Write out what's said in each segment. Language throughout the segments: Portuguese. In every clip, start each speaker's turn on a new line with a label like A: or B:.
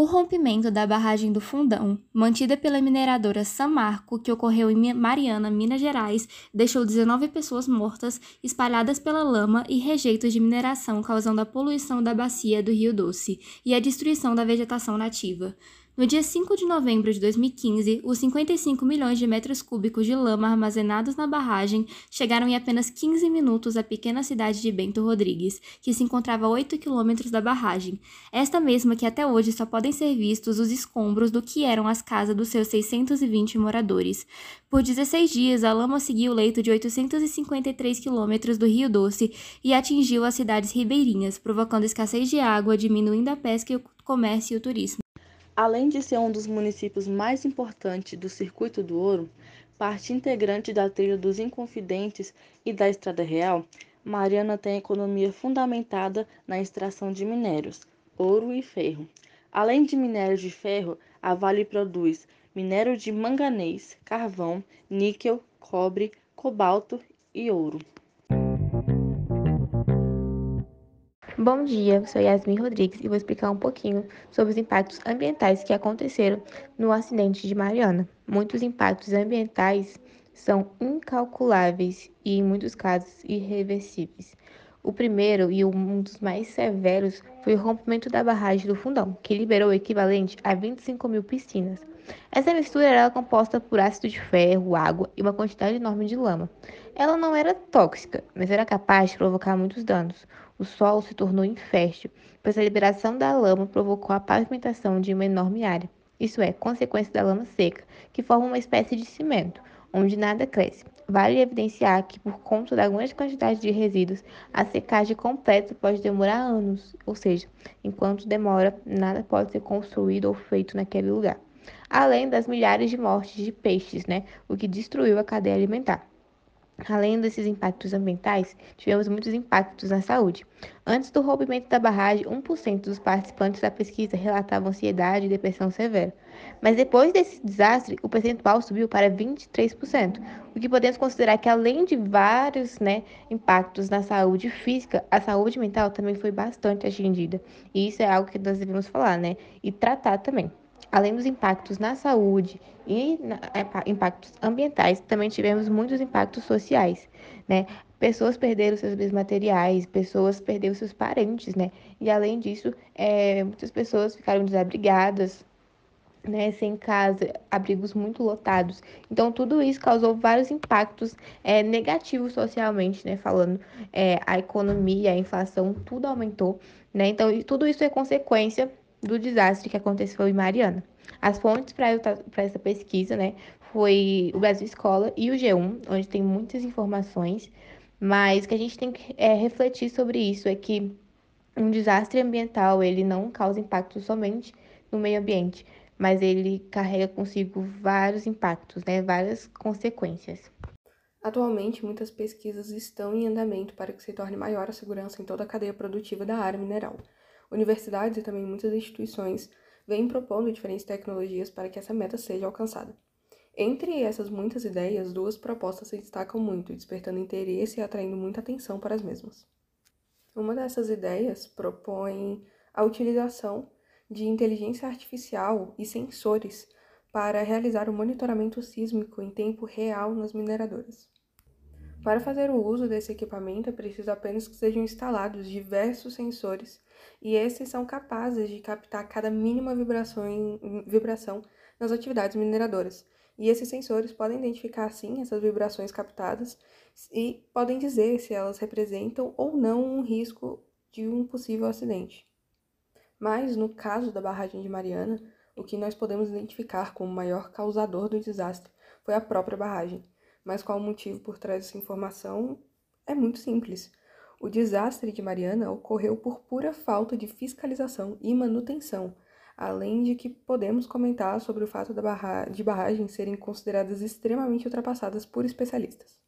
A: O rompimento da barragem do Fundão, mantida pela mineradora Samarco, que ocorreu em Mariana, Minas Gerais, deixou 19 pessoas mortas, espalhadas pela lama e rejeitos de mineração, causando a poluição da bacia do Rio Doce e a destruição da vegetação nativa. No dia 5 de novembro de 2015, os 55 milhões de metros cúbicos de lama armazenados na barragem chegaram em apenas 15 minutos à pequena cidade de Bento Rodrigues, que se encontrava a 8 quilômetros da barragem, esta mesma que até hoje só podem ser vistos os escombros do que eram as casas dos seus 620 moradores. Por 16 dias, a lama seguiu o leito de 853 quilômetros do Rio Doce e atingiu as cidades ribeirinhas, provocando escassez de água, diminuindo a pesca, o comércio e o turismo.
B: Além de ser um dos municípios mais importantes do Circuito do Ouro, parte integrante da trilha dos Inconfidentes e da Estrada Real, Mariana tem economia fundamentada na extração de minérios, ouro e ferro. Além de minérios de ferro, a Vale produz minério de manganês, carvão, níquel, cobre, cobalto e ouro.
C: Bom dia, sou Yasmin Rodrigues e vou explicar um pouquinho sobre os impactos ambientais que aconteceram no acidente de Mariana. Muitos impactos ambientais são incalculáveis e, em muitos casos, irreversíveis. O primeiro e um dos mais severos foi o rompimento da barragem do Fundão, que liberou o equivalente a 25 mil piscinas. Essa mistura era composta por ácido de ferro, água e uma quantidade enorme de lama. Ela não era tóxica, mas era capaz de provocar muitos danos o solo se tornou infértil, pois a liberação da lama provocou a pavimentação de uma enorme área. Isso é, consequência da lama seca, que forma uma espécie de cimento, onde nada cresce. Vale evidenciar que, por conta da grande quantidade de resíduos, a secagem completa pode demorar anos, ou seja, enquanto demora, nada pode ser construído ou feito naquele lugar. Além das milhares de mortes de peixes, né, o que destruiu a cadeia alimentar. Além desses impactos ambientais, tivemos muitos impactos na saúde. Antes do rompimento da barragem, 1% dos participantes da pesquisa relatavam ansiedade e depressão severa. Mas depois desse desastre, o percentual subiu para 23%, o que podemos considerar que, além de vários né, impactos na saúde física, a saúde mental também foi bastante atingida. E isso é algo que nós devemos falar, né? E tratar também. Além dos impactos na saúde e na, impactos ambientais, também tivemos muitos impactos sociais, né? Pessoas perderam seus bens materiais, pessoas perderam seus parentes, né? E além disso, é, muitas pessoas ficaram desabrigadas, né, sem casa, abrigos muito lotados. Então, tudo isso causou vários impactos é, negativos socialmente, né, falando é, a economia, a inflação, tudo aumentou, né, então tudo isso é consequência do desastre que aconteceu em Mariana. As fontes para essa pesquisa, né, foi o Brasil Escola e o G1, onde tem muitas informações, mas que a gente tem que é, refletir sobre isso é que um desastre ambiental, ele não causa impacto somente no meio ambiente, mas ele carrega consigo vários impactos, né, várias consequências.
D: Atualmente, muitas pesquisas estão em andamento para que se torne maior a segurança em toda a cadeia produtiva da área mineral. Universidades e também muitas instituições vêm propondo diferentes tecnologias para que essa meta seja alcançada. Entre essas muitas ideias, duas propostas se destacam muito, despertando interesse e atraindo muita atenção para as mesmas. Uma dessas ideias propõe a utilização de inteligência artificial e sensores para realizar o monitoramento sísmico em tempo real nas mineradoras. Para fazer o uso desse equipamento é preciso apenas que sejam instalados diversos sensores e esses são capazes de captar cada mínima vibração, vibração nas atividades mineradoras. E esses sensores podem identificar, sim, essas vibrações captadas e podem dizer se elas representam ou não um risco de um possível acidente. Mas, no caso da barragem de Mariana, o que nós podemos identificar como o maior causador do desastre foi a própria barragem. Mas qual o motivo por trás dessa informação é muito simples. O desastre de Mariana ocorreu por pura falta de fiscalização e manutenção, além de que podemos comentar sobre o fato barra de barragens serem consideradas extremamente ultrapassadas por especialistas.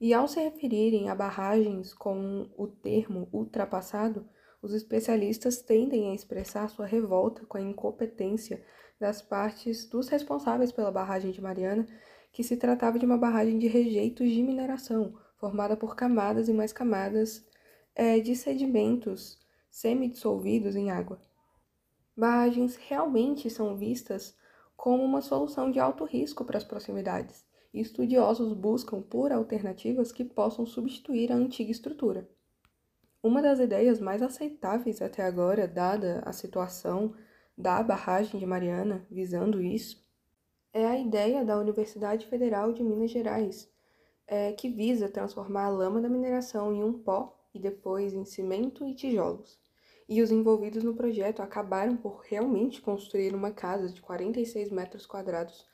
D: E ao se referirem a barragens com o termo ultrapassado, os especialistas tendem a expressar sua revolta com a incompetência das partes dos responsáveis pela barragem de Mariana, que se tratava de uma barragem de rejeitos de mineração, formada por camadas e mais camadas é, de sedimentos semidissolvidos em água. Barragens realmente são vistas como uma solução de alto risco para as proximidades, e estudiosos buscam por alternativas que possam substituir a antiga estrutura. Uma das ideias mais aceitáveis até agora, dada a situação da barragem de Mariana visando isso, é a ideia da Universidade Federal de Minas Gerais, é, que visa transformar a lama da mineração em um pó e depois em cimento e tijolos. E os envolvidos no projeto acabaram por realmente construir uma casa de 46 metros quadrados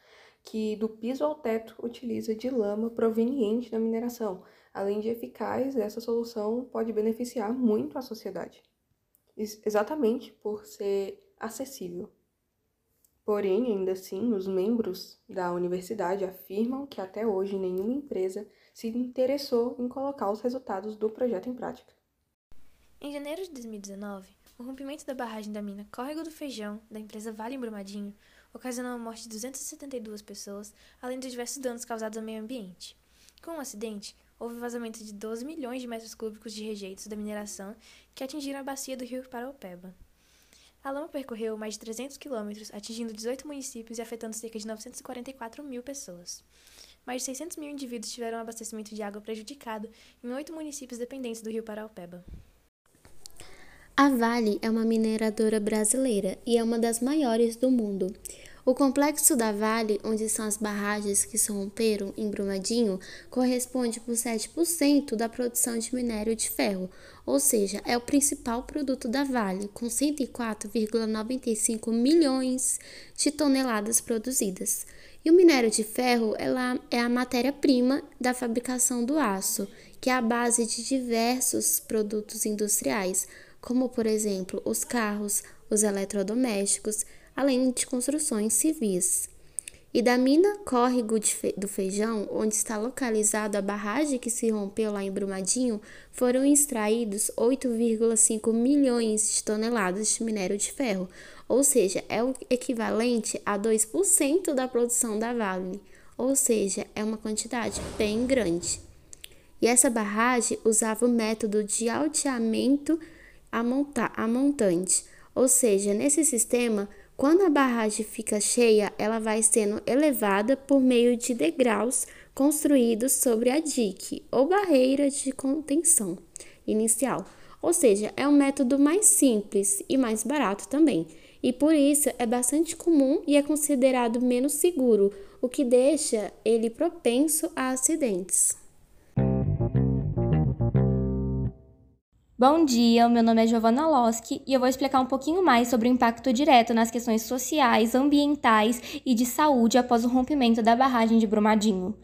D: que do piso ao teto utiliza de lama proveniente da mineração. Além de eficaz, essa solução pode beneficiar muito a sociedade, exatamente por ser acessível. Porém, ainda assim, os membros da universidade afirmam que até hoje nenhuma empresa se interessou em colocar os resultados do projeto em prática.
E: Em janeiro de 2019, o rompimento da barragem da mina Córrego do Feijão, da empresa Vale Brumadinho, ocasionou a morte de 272 pessoas, além de diversos danos causados ao meio ambiente. Com o acidente, houve vazamento de 12 milhões de metros cúbicos de rejeitos da mineração que atingiram a bacia do rio Paraupeba. A lama percorreu mais de 300 quilômetros, atingindo 18 municípios e afetando cerca de 944 mil pessoas. Mais de 600 mil indivíduos tiveram abastecimento de água prejudicado em oito municípios dependentes do rio Paraupeba.
F: A Vale é uma mineradora brasileira e é uma das maiores do mundo. O complexo da Vale, onde são as barragens que se romperam em Brumadinho, corresponde por 7% da produção de minério de ferro, ou seja, é o principal produto da Vale, com 104,95 milhões de toneladas produzidas. E o minério de ferro ela é a matéria-prima da fabricação do aço, que é a base de diversos produtos industriais, como por exemplo os carros, os eletrodomésticos, além de construções civis. E da mina Córrego do Feijão, onde está localizada a barragem que se rompeu lá em Brumadinho, foram extraídos 8,5 milhões de toneladas de minério de ferro, ou seja, é o equivalente a 2% da produção da Vale, ou seja, é uma quantidade bem grande. E essa barragem usava o método de alteamento a, monta a montante. Ou seja, nesse sistema, quando a barragem fica cheia, ela vai sendo elevada por meio de degraus construídos sobre a dique ou barreira de contenção inicial. Ou seja, é um método mais simples e mais barato também. E por isso é bastante comum e é considerado menos seguro, o que deixa ele propenso a acidentes.
A: Bom dia, meu nome é Giovanna Loski e eu vou explicar um pouquinho mais sobre o impacto direto nas questões sociais, ambientais e de saúde após o rompimento da barragem de Brumadinho.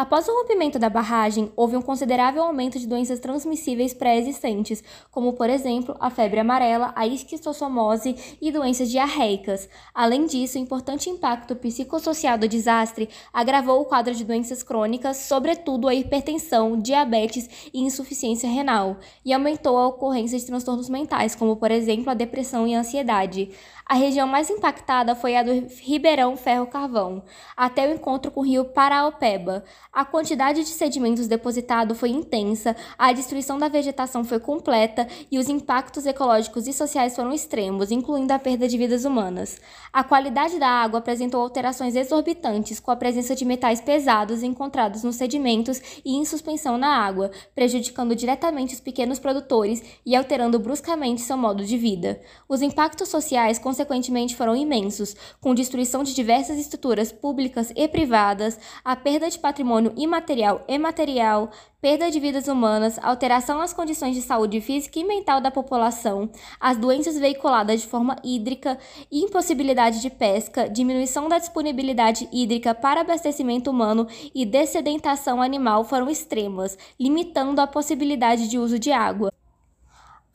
A: Após o rompimento da barragem, houve um considerável aumento de doenças transmissíveis pré-existentes, como, por exemplo, a febre amarela, a esquistossomose e doenças diarreicas. Além disso, o importante impacto psicossocial do desastre agravou o quadro de doenças crônicas, sobretudo a hipertensão, diabetes e insuficiência renal, e aumentou a ocorrência de transtornos mentais, como, por exemplo, a depressão e a ansiedade. A região mais impactada foi a do Ribeirão Ferro Carvão, até o encontro com o rio Paraopeba. A quantidade de sedimentos depositado foi intensa, a destruição da vegetação foi completa e os impactos ecológicos e sociais foram extremos, incluindo a perda de vidas humanas. A qualidade da água apresentou alterações exorbitantes, com a presença de metais pesados encontrados nos sedimentos e em suspensão na água, prejudicando diretamente os pequenos produtores e alterando bruscamente seu modo de vida. Os impactos sociais consequentemente foram imensos, com destruição de diversas estruturas públicas e privadas, a perda de patrimônio imaterial e material, perda de vidas humanas, alteração nas condições de saúde física e mental da população, as doenças veiculadas de forma hídrica, impossibilidade de pesca, diminuição da disponibilidade hídrica para abastecimento humano e dessedentação animal foram extremas, limitando a possibilidade de uso de água.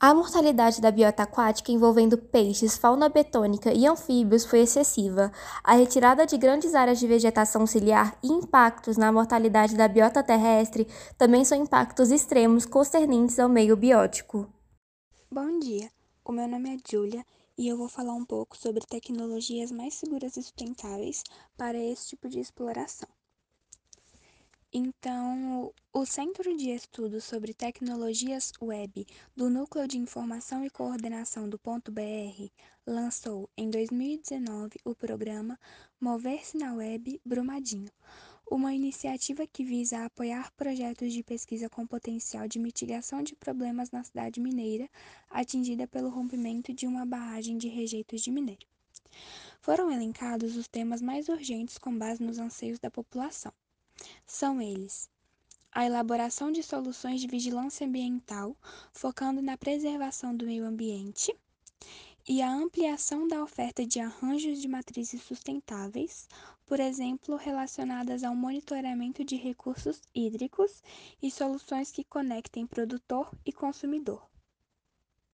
A: A mortalidade da biota aquática envolvendo peixes, fauna betônica e anfíbios foi excessiva. A retirada de grandes áreas de vegetação ciliar e impactos na mortalidade da biota terrestre também são impactos extremos concernentes ao meio biótico.
G: Bom dia, o meu nome é Julia e eu vou falar um pouco sobre tecnologias mais seguras e sustentáveis para esse tipo de exploração. Então, o Centro de Estudos sobre Tecnologias Web do Núcleo de Informação e Coordenação do Ponto BR lançou em 2019 o programa Mover-se na Web Brumadinho, uma iniciativa que visa apoiar projetos de pesquisa com potencial de mitigação de problemas na cidade mineira atingida pelo rompimento de uma barragem de rejeitos de minério. Foram elencados os temas mais urgentes com base nos anseios da população. São eles: a elaboração de soluções de vigilância ambiental, focando na preservação do meio ambiente, e a ampliação da oferta de arranjos de matrizes sustentáveis, por exemplo, relacionadas ao monitoramento de recursos hídricos e soluções que conectem produtor e consumidor.